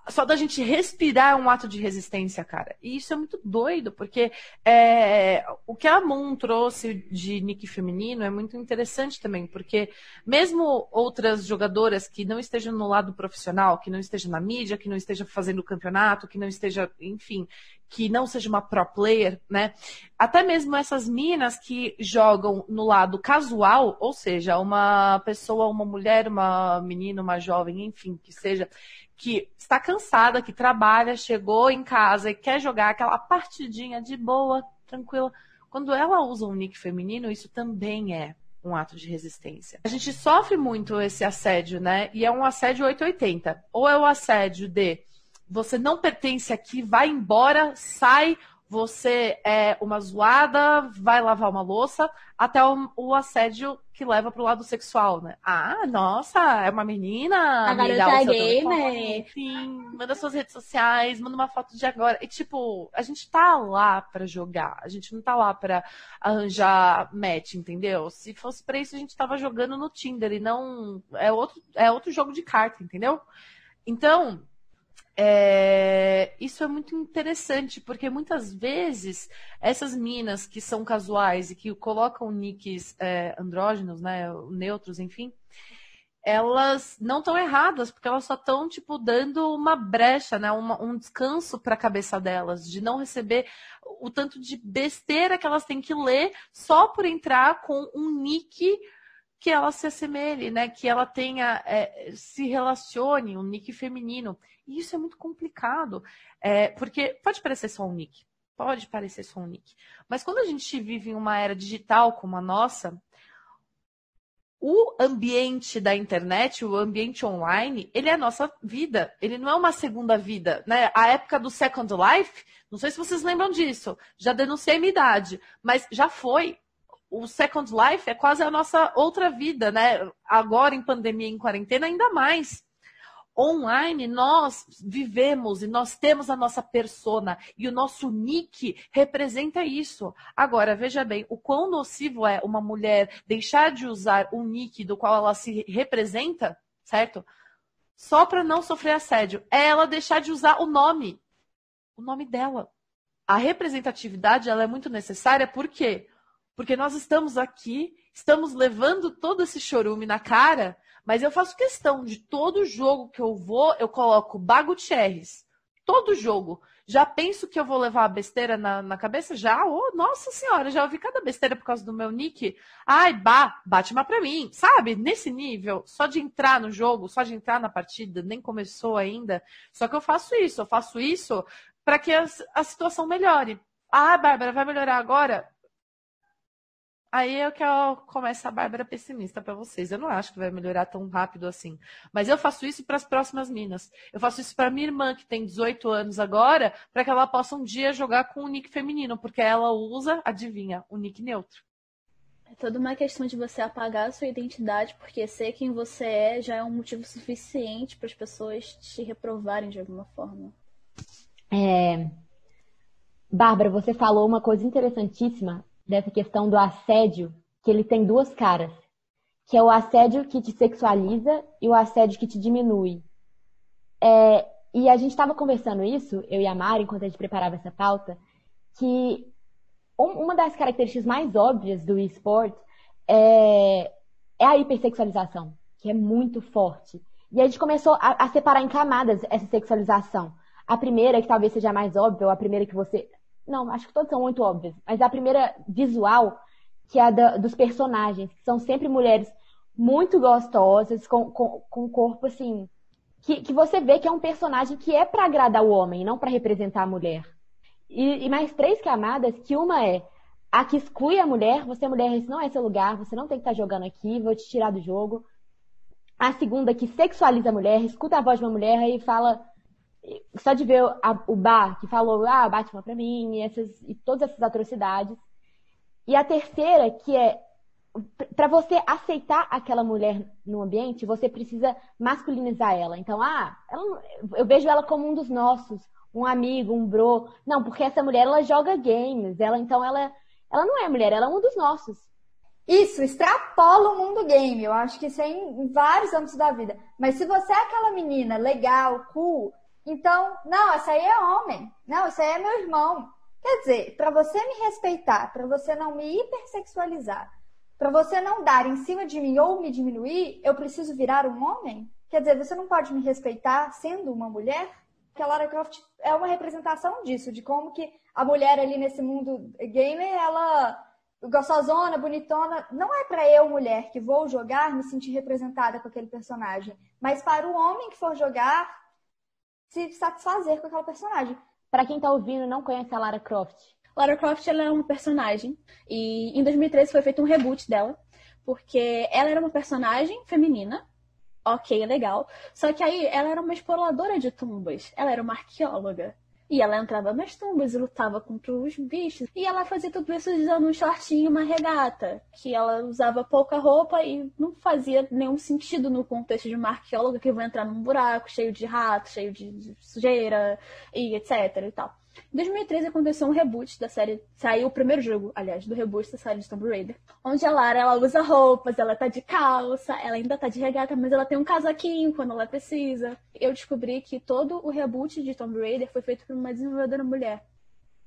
só da gente respirar é um ato de resistência, cara. E isso é muito doido, porque é, o que a Moon trouxe de nick feminino é muito interessante também, porque mesmo outras jogadoras que não estejam no lado profissional, que não estejam na mídia, que não estejam fazendo campeonato, que não esteja, enfim, que não seja uma pro player, né? Até mesmo essas minas que jogam no lado casual, ou seja, uma pessoa, uma mulher, uma menina, uma jovem, enfim, que seja, que está cansada, que trabalha, chegou em casa e quer jogar aquela partidinha de boa, tranquila. Quando ela usa um nick feminino, isso também é um ato de resistência. A gente sofre muito esse assédio, né? E é um assédio 880. Ou é o assédio de você não pertence aqui, vai embora, sai, você é uma zoada, vai lavar uma louça, até o, o assédio que leva pro lado sexual, né? Ah, nossa, é uma menina. A garota é gamer. Enfim, manda suas redes sociais, manda uma foto de agora. E tipo, a gente tá lá para jogar, a gente não tá lá para arranjar match, entendeu? Se fosse para isso, a gente tava jogando no Tinder e não. É outro, é outro jogo de carta, entendeu? Então, é, isso é muito interessante, porque muitas vezes essas minas que são casuais e que colocam nicks é, andrógenos, né, neutros, enfim, elas não estão erradas, porque elas só estão, tipo, dando uma brecha, né, uma, um descanso para a cabeça delas, de não receber o tanto de besteira que elas têm que ler só por entrar com um nick que ela se assemelhe, né? Que ela tenha, é, se relacione, um nick feminino. E isso é muito complicado, é, porque pode parecer só um nick, pode parecer só um nick. Mas quando a gente vive em uma era digital como a nossa, o ambiente da internet, o ambiente online, ele é a nossa vida. Ele não é uma segunda vida, né? A época do Second Life, não sei se vocês lembram disso, já denunciei minha idade, mas já foi o Second Life é quase a nossa outra vida, né? Agora em pandemia, em quarentena, ainda mais. online nós vivemos e nós temos a nossa persona e o nosso nick representa isso. Agora, veja bem, o quão nocivo é uma mulher deixar de usar o nick do qual ela se representa, certo? Só para não sofrer assédio. É ela deixar de usar o nome. O nome dela. A representatividade ela é muito necessária, por quê? Porque nós estamos aqui, estamos levando todo esse chorume na cara mas eu faço questão de todo jogo que eu vou, eu coloco Bagutierrez. Todo jogo. Já penso que eu vou levar a besteira na, na cabeça? Já? Oh, nossa senhora, já ouvi cada besteira por causa do meu nick. Ai, bah, bate uma pra mim. Sabe? Nesse nível, só de entrar no jogo, só de entrar na partida, nem começou ainda. Só que eu faço isso, eu faço isso para que a, a situação melhore. Ah, Bárbara, vai melhorar agora? Aí é que eu começo a Bárbara pessimista para vocês. Eu não acho que vai melhorar tão rápido assim. Mas eu faço isso para as próximas minas. Eu faço isso para minha irmã, que tem 18 anos agora, para que ela possa um dia jogar com o nick feminino, porque ela usa, adivinha, o nick neutro. É toda uma questão de você apagar a sua identidade, porque ser quem você é já é um motivo suficiente para as pessoas te reprovarem de alguma forma. É... Bárbara, você falou uma coisa interessantíssima dessa questão do assédio, que ele tem duas caras, que é o assédio que te sexualiza e o assédio que te diminui. É, e a gente estava conversando isso, eu e a Mari, enquanto a gente preparava essa pauta, que um, uma das características mais óbvias do esporte é, é a hipersexualização, que é muito forte. E a gente começou a, a separar em camadas essa sexualização. A primeira, que talvez seja a mais óbvia, ou a primeira que você não, acho que todas são muito óbvias. Mas a primeira visual, que é a da, dos personagens, que são sempre mulheres muito gostosas, com, com, com corpo assim. Que, que você vê que é um personagem que é para agradar o homem, não para representar a mulher. E, e, mais três camadas, que uma é a que exclui a mulher, você mulher, esse não é seu lugar, você não tem que estar tá jogando aqui, vou te tirar do jogo. A segunda que sexualiza a mulher, escuta a voz de uma mulher e fala só de ver a, o bar que falou, ah, Batman pra mim, e, essas, e todas essas atrocidades. E a terceira, que é para você aceitar aquela mulher no ambiente, você precisa masculinizar ela. Então, ah, ela, eu vejo ela como um dos nossos, um amigo, um bro. Não, porque essa mulher ela joga games, ela então ela ela não é mulher, ela é um dos nossos. Isso, extrapola o mundo game. Eu acho que isso é em vários âmbitos da vida. Mas se você é aquela menina legal, cool, então, não, essa aí é homem. Não, esse aí é meu irmão. Quer dizer, para você me respeitar, para você não me hipersexualizar, para você não dar em cima de mim ou me diminuir, eu preciso virar um homem? Quer dizer, você não pode me respeitar sendo uma mulher? Que a Lara Croft é uma representação disso, de como que a mulher ali nesse mundo gamer, ela gostosona, bonitona, não é para eu, mulher, que vou jogar, me sentir representada com aquele personagem, mas para o homem que for jogar, se satisfazer com aquela personagem. Para quem tá ouvindo não conhece a Lara Croft. Lara Croft ela é uma personagem e em 2013 foi feito um reboot dela, porque ela era uma personagem feminina, ok, legal, só que aí ela era uma exploradora de tumbas, ela era uma arqueóloga. E ela entrava nas tumbas e lutava contra os bichos. E ela fazia tudo isso usando um shortinho e uma regata. Que ela usava pouca roupa e não fazia nenhum sentido no contexto de uma arqueóloga que vai entrar num buraco cheio de rato, cheio de sujeira e etc e tal. Em 2013 aconteceu um reboot da série, saiu o primeiro jogo, aliás, do reboot da série de Tomb Raider, onde a Lara ela usa roupas, ela tá de calça, ela ainda tá de regata, mas ela tem um casaquinho quando ela precisa. Eu descobri que todo o reboot de Tomb Raider foi feito por uma desenvolvedora mulher.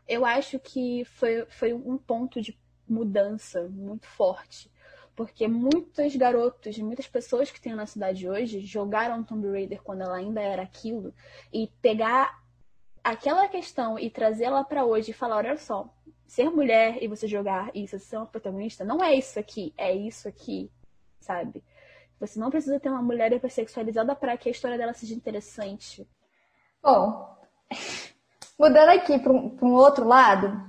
Eu acho que foi, foi um ponto de mudança muito forte. Porque muitos garotos, muitas pessoas que tem na cidade hoje jogaram Tomb Raider quando ela ainda era aquilo e pegar aquela questão e trazê-la para hoje e falar, olha só, ser mulher e você jogar isso, ser uma protagonista, não é isso aqui, é isso aqui, sabe? Você não precisa ter uma mulher hipersexualizada para que a história dela seja interessante. Bom, mudando aqui para um, um, outro lado,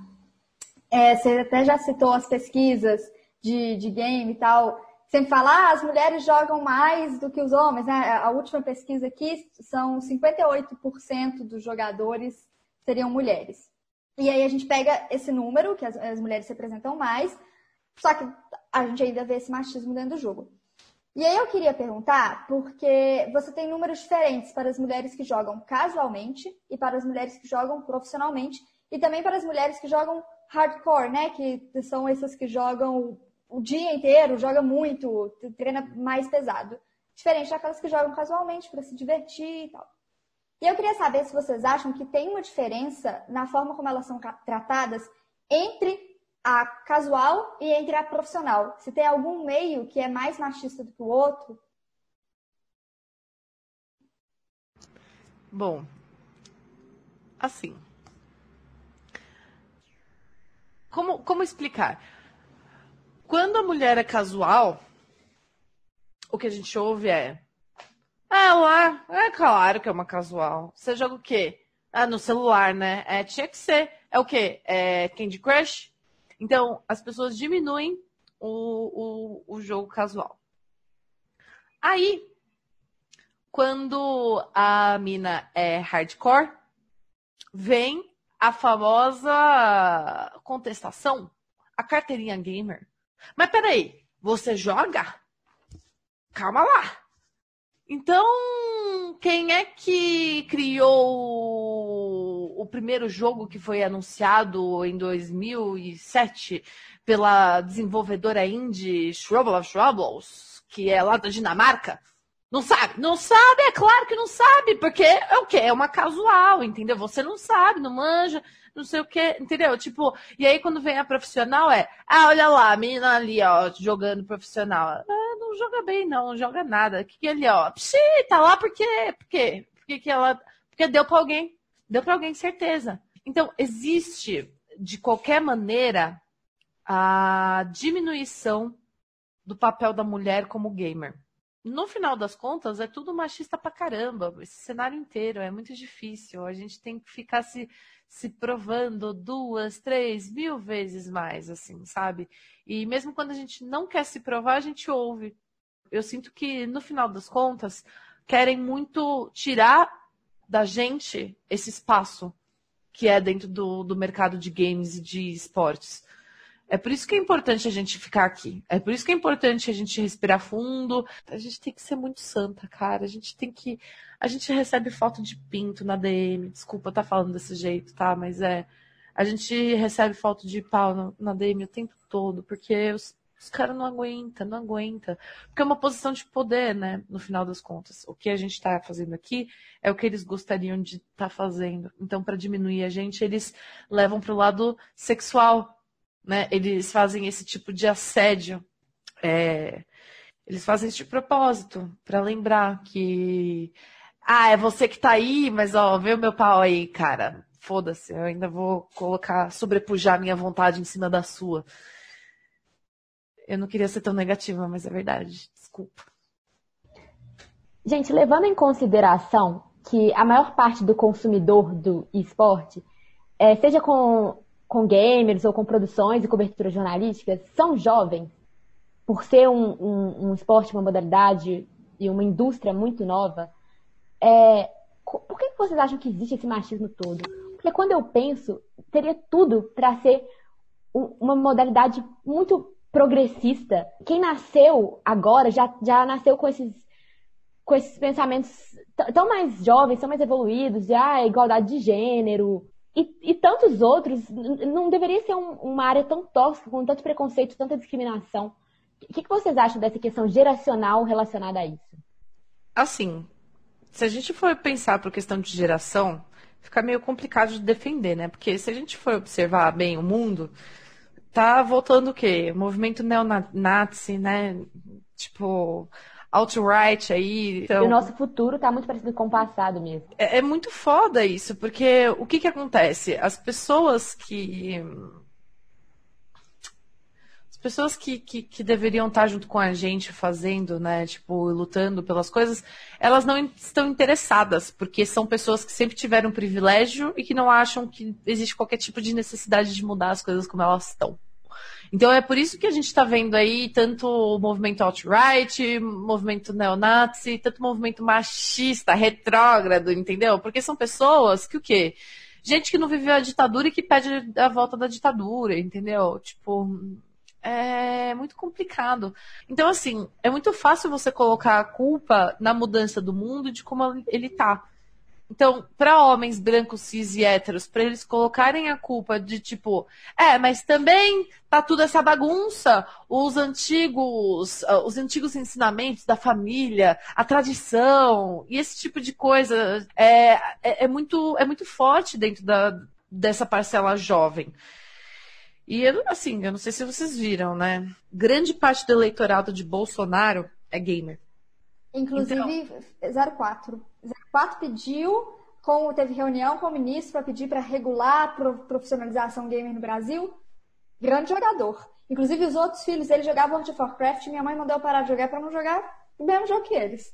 é, você até já citou as pesquisas de, de game e tal sempre fala, ah, as mulheres jogam mais do que os homens, né? A última pesquisa aqui são 58% dos jogadores seriam mulheres. E aí a gente pega esse número, que as, as mulheres representam mais, só que a gente ainda vê esse machismo dentro do jogo. E aí eu queria perguntar, porque você tem números diferentes para as mulheres que jogam casualmente e para as mulheres que jogam profissionalmente e também para as mulheres que jogam hardcore, né? Que são essas que jogam o dia inteiro, joga muito, treina mais pesado. Diferente daquelas que jogam casualmente para se divertir e tal. E eu queria saber se vocês acham que tem uma diferença na forma como elas são tratadas entre a casual e entre a profissional. Se tem algum meio que é mais machista do que o outro. Bom, assim. Como, como explicar? Quando a mulher é casual, o que a gente ouve é. Ah, lá, é claro que é uma casual. Você joga o quê? Ah, no celular, né? É, tinha que ser. É o quê? É Candy Crush? Então, as pessoas diminuem o, o, o jogo casual. Aí, quando a mina é hardcore, vem a famosa contestação, a carteirinha gamer. Mas peraí, você joga? Calma lá. Então, quem é que criou o primeiro jogo que foi anunciado em 2007 pela desenvolvedora indie Shrubble of Shrubbles, que é lá da Dinamarca? Não sabe? Não sabe, é claro que não sabe, porque é o quê? É uma casual, entendeu? Você não sabe, não manja, não sei o quê, entendeu? Tipo, e aí quando vem a profissional é, ah, olha lá, a menina ali, ó, jogando profissional. Ah, não joga bem, não, não joga nada. O que, que é ali, ó? Psi, tá lá porque, por quê? Porque que ela, porque deu para alguém, deu para alguém, certeza. Então, existe, de qualquer maneira, a diminuição do papel da mulher como gamer no final das contas, é tudo machista pra caramba. Esse cenário inteiro é muito difícil. A gente tem que ficar se, se provando duas, três, mil vezes mais, assim, sabe? E mesmo quando a gente não quer se provar, a gente ouve. Eu sinto que, no final das contas, querem muito tirar da gente esse espaço que é dentro do, do mercado de games e de esportes. É por isso que é importante a gente ficar aqui. É por isso que é importante a gente respirar fundo. A gente tem que ser muito santa, cara. A gente tem que. A gente recebe foto de pinto na DM. Desculpa tá falando desse jeito, tá? Mas é. A gente recebe foto de pau na DM o tempo todo, porque os, os caras não aguentam, não aguentam. Porque é uma posição de poder, né? No final das contas. O que a gente está fazendo aqui é o que eles gostariam de estar tá fazendo. Então, para diminuir a gente, eles levam para o lado sexual né? Eles fazem esse tipo de assédio. É, eles fazem isso de propósito, para lembrar que. Ah, é você que tá aí, mas ó, vê o meu pau aí, cara. Foda-se, eu ainda vou colocar, sobrepujar minha vontade em cima da sua. Eu não queria ser tão negativa, mas é verdade. Desculpa. Gente, levando em consideração que a maior parte do consumidor do esporte, é, seja com com gamers ou com produções e coberturas jornalísticas são jovens, por ser um, um, um esporte, uma modalidade e uma indústria muito nova, é, por que vocês acham que existe esse machismo todo? Porque quando eu penso, teria tudo para ser uma modalidade muito progressista. Quem nasceu agora já, já nasceu com esses, com esses pensamentos tão mais jovens, tão mais evoluídos, de ah, igualdade de gênero, e, e tantos outros, não deveria ser um, uma área tão tóxica, com tanto preconceito, tanta discriminação. O que, que vocês acham dessa questão geracional relacionada a isso? Assim, se a gente for pensar por questão de geração, fica meio complicado de defender, né? Porque se a gente for observar bem o mundo, tá voltando o quê? movimento neonazi, né? Tipo, alt-right aí. Então... E o nosso futuro está muito parecido com o passado mesmo. É, é muito foda isso, porque o que que acontece? As pessoas que pessoas que, que, que, deveriam estar junto com a gente fazendo, né, tipo, lutando pelas coisas, elas não estão interessadas, porque são pessoas que sempre tiveram privilégio e que não acham que existe qualquer tipo de necessidade de mudar as coisas como elas estão. Então é por isso que a gente está vendo aí tanto o movimento alt-right, movimento neonazi, tanto movimento machista, retrógrado, entendeu? Porque são pessoas que o quê? Gente que não viveu a ditadura e que pede a volta da ditadura, entendeu? Tipo, é muito complicado. Então, assim, é muito fácil você colocar a culpa na mudança do mundo de como ele tá. Então, para homens brancos, cis e héteros, para eles colocarem a culpa de tipo, é, mas também tá tudo essa bagunça, os antigos, ah, os antigos ensinamentos da família, a tradição e esse tipo de coisa é, é, é muito é muito forte dentro da, dessa parcela jovem. E eu, assim, eu não sei se vocês viram, né? Grande parte do eleitorado de Bolsonaro é gamer. Inclusive, então... 04. 04 pediu, com, teve reunião com o ministro para pedir para regular a profissionalização gamer no Brasil. Grande jogador. Inclusive, os outros filhos dele jogavam World of Warcraft. Minha mãe mandou eu parar de jogar para não jogar o mesmo jogo que eles.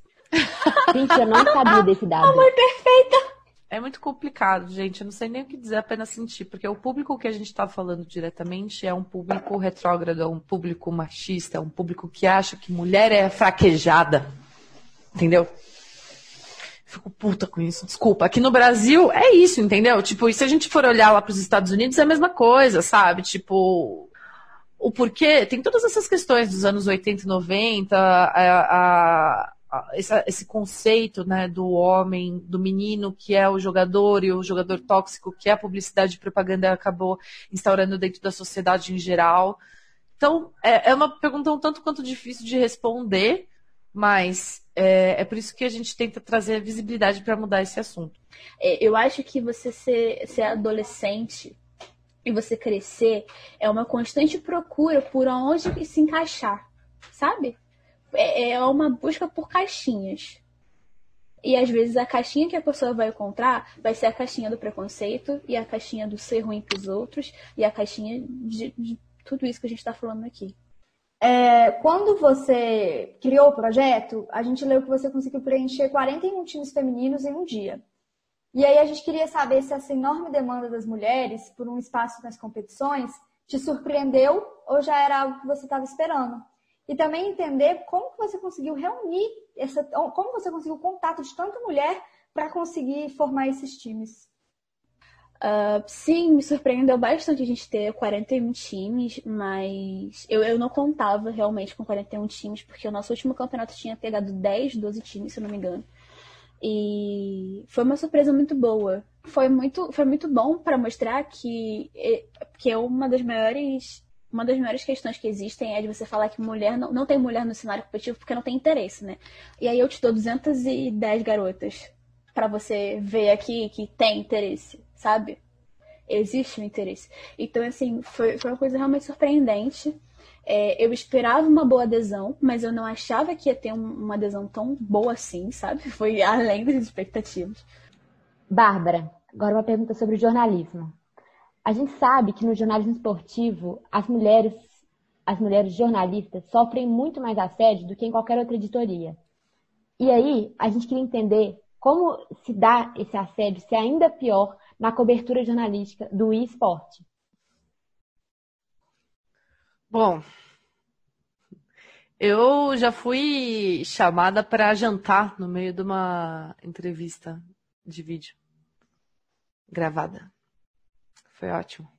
Gente, eu não sabia desse dado. A mãe perfeita. É muito complicado, gente. Eu não sei nem o que dizer, apenas sentir, porque o público que a gente está falando diretamente é um público retrógrado, é um público machista, é um público que acha que mulher é fraquejada. Entendeu? Fico puta com isso, desculpa. Aqui no Brasil é isso, entendeu? Tipo, e se a gente for olhar lá para os Estados Unidos, é a mesma coisa, sabe? Tipo, o porquê, tem todas essas questões dos anos 80 e 90, a, a, esse, esse, conceito né, do homem, do menino que é o jogador e o jogador tóxico que é a publicidade e propaganda acabou instaurando dentro da sociedade em geral. Então, é, é uma pergunta um tanto quanto difícil de responder, mas é, é por isso que a gente tenta trazer visibilidade para mudar esse assunto. É, eu acho que você ser, ser adolescente e você crescer é uma constante procura por onde se encaixar, sabe? É, é uma busca por caixinhas. E às vezes a caixinha que a pessoa vai encontrar vai ser a caixinha do preconceito, e a caixinha do ser ruim para os outros, e a caixinha de, de tudo isso que a gente está falando aqui. É, quando você criou o projeto, a gente leu que você conseguiu preencher 41 times femininos em um dia. E aí a gente queria saber se essa enorme demanda das mulheres por um espaço nas competições te surpreendeu ou já era algo que você estava esperando. E também entender como que você conseguiu reunir essa, como você conseguiu o contato de tanta mulher para conseguir formar esses times. Uh, sim, me surpreendeu bastante a gente ter 41 times, mas eu, eu não contava realmente com 41 times, porque o nosso último campeonato tinha pegado 10, 12 times, se eu não me engano. E foi uma surpresa muito boa. Foi muito, foi muito bom para mostrar que, que é uma das maiores uma das maiores questões que existem é de você falar que mulher não, não tem mulher no cenário competitivo porque não tem interesse, né? E aí eu te dou 210 garotas para você ver aqui que tem interesse sabe? Existe um interesse. Então, assim, foi, foi uma coisa realmente surpreendente. É, eu esperava uma boa adesão, mas eu não achava que ia ter um, uma adesão tão boa assim, sabe? Foi além das expectativas. Bárbara, agora uma pergunta sobre jornalismo. A gente sabe que no jornalismo esportivo as mulheres, as mulheres jornalistas sofrem muito mais assédio do que em qualquer outra editoria. E aí, a gente queria entender como se dá esse assédio, se é ainda pior na cobertura jornalística do esporte? Bom, eu já fui chamada para jantar no meio de uma entrevista de vídeo gravada. Foi ótimo.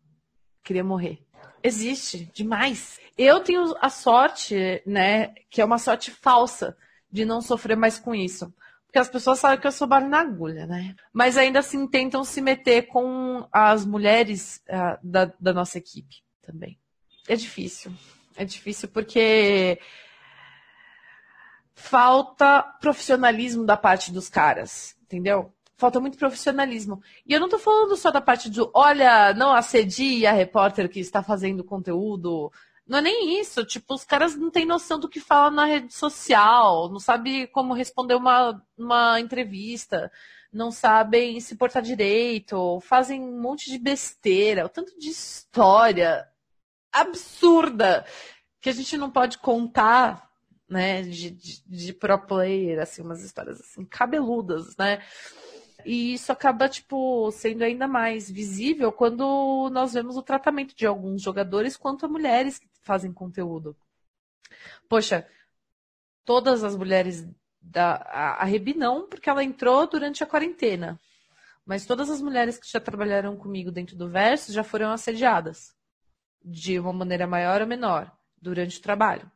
Queria morrer. Existe demais. Eu tenho a sorte, né, que é uma sorte falsa de não sofrer mais com isso porque as pessoas sabem que eu sou barulho na agulha, né? Mas ainda assim tentam se meter com as mulheres uh, da, da nossa equipe também. É difícil. É difícil porque falta profissionalismo da parte dos caras, entendeu? Falta muito profissionalismo. E eu não tô falando só da parte do, olha, não acedie a repórter que está fazendo conteúdo, não é nem isso, tipo, os caras não têm noção do que fala na rede social, não sabe como responder uma, uma entrevista, não sabem se portar direito, fazem um monte de besteira, o tanto de história absurda que a gente não pode contar, né, de, de, de pro player, assim, umas histórias assim, cabeludas, né? E isso acaba, tipo, sendo ainda mais visível quando nós vemos o tratamento de alguns jogadores quanto a mulheres que fazem conteúdo. Poxa, todas as mulheres da. A, Rebi não, porque ela entrou durante a quarentena. Mas todas as mulheres que já trabalharam comigo dentro do verso já foram assediadas. De uma maneira maior ou menor. durante o trabalho.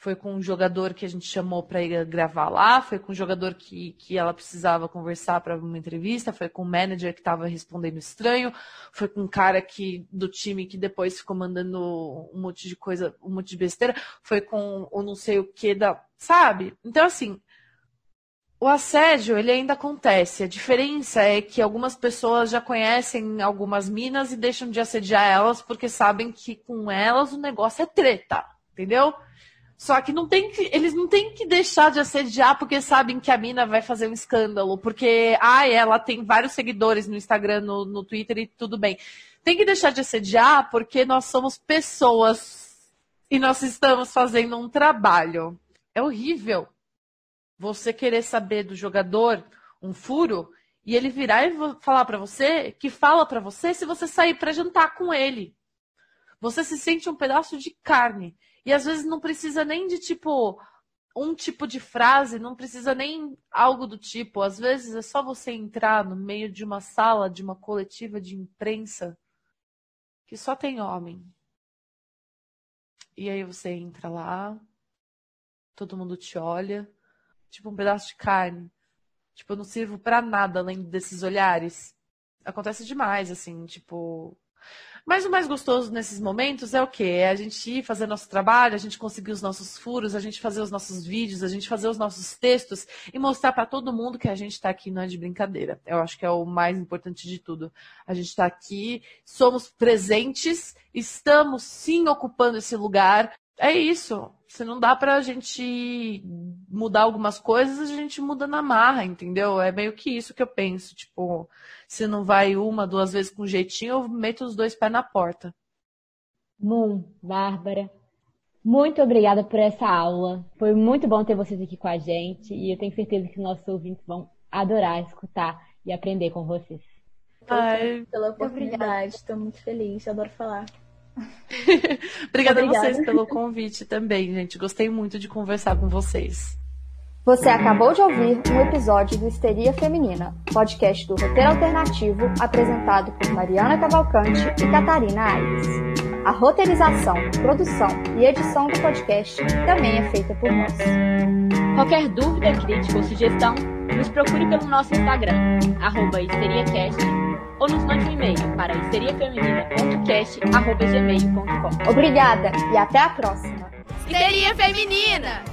Foi com um jogador que a gente chamou para ir gravar lá, foi com um jogador que, que ela precisava conversar para uma entrevista, foi com um manager que estava respondendo estranho, foi com um cara que do time que depois ficou mandando um monte de coisa, um monte de besteira, foi com o não sei o que da, sabe? Então assim, o assédio, ele ainda acontece. A diferença é que algumas pessoas já conhecem algumas minas e deixam de assediar elas porque sabem que com elas o negócio é treta, entendeu? Só que não tem que, eles não têm que deixar de assediar porque sabem que a mina vai fazer um escândalo, porque ah, ela tem vários seguidores no Instagram, no, no Twitter e tudo bem. Tem que deixar de assediar porque nós somos pessoas e nós estamos fazendo um trabalho. É horrível você querer saber do jogador um furo e ele virar e falar para você que fala para você se você sair para jantar com ele. Você se sente um pedaço de carne. E às vezes não precisa nem de tipo um tipo de frase, não precisa nem algo do tipo. Às vezes é só você entrar no meio de uma sala, de uma coletiva de imprensa que só tem homem. E aí você entra lá, todo mundo te olha, tipo um pedaço de carne. Tipo, eu não sirvo para nada além desses olhares. Acontece demais, assim, tipo, mas o mais gostoso nesses momentos é o quê? É a gente ir fazer nosso trabalho, a gente conseguir os nossos furos, a gente fazer os nossos vídeos, a gente fazer os nossos textos e mostrar para todo mundo que a gente está aqui não é de brincadeira. Eu acho que é o mais importante de tudo. A gente está aqui, somos presentes, estamos sim ocupando esse lugar. É isso. Se não dá pra gente mudar algumas coisas, a gente muda na marra, entendeu? É meio que isso que eu penso. Tipo, se não vai uma, duas vezes com jeitinho, eu meto os dois pés na porta. Moon, Bárbara, muito obrigada por essa aula. Foi muito bom ter vocês aqui com a gente e eu tenho certeza que nossos ouvintes vão adorar escutar e aprender com vocês. Ai, pela oportunidade, estou muito feliz, adoro falar. Obrigada, Obrigada a vocês pelo convite também, gente. Gostei muito de conversar com vocês. Você acabou de ouvir um episódio do Histeria Feminina, podcast do Roteiro Alternativo, apresentado por Mariana Cavalcante e Catarina Aires. A roteirização, produção e edição do podcast também é feita por nós. Qualquer dúvida, crítica ou sugestão, nos procure pelo nosso Instagram, arroba histeriacast, ou nos mande um e-mail para histeriafeminina.cast.gmail.com. Obrigada e até a próxima! Histeria Feminina!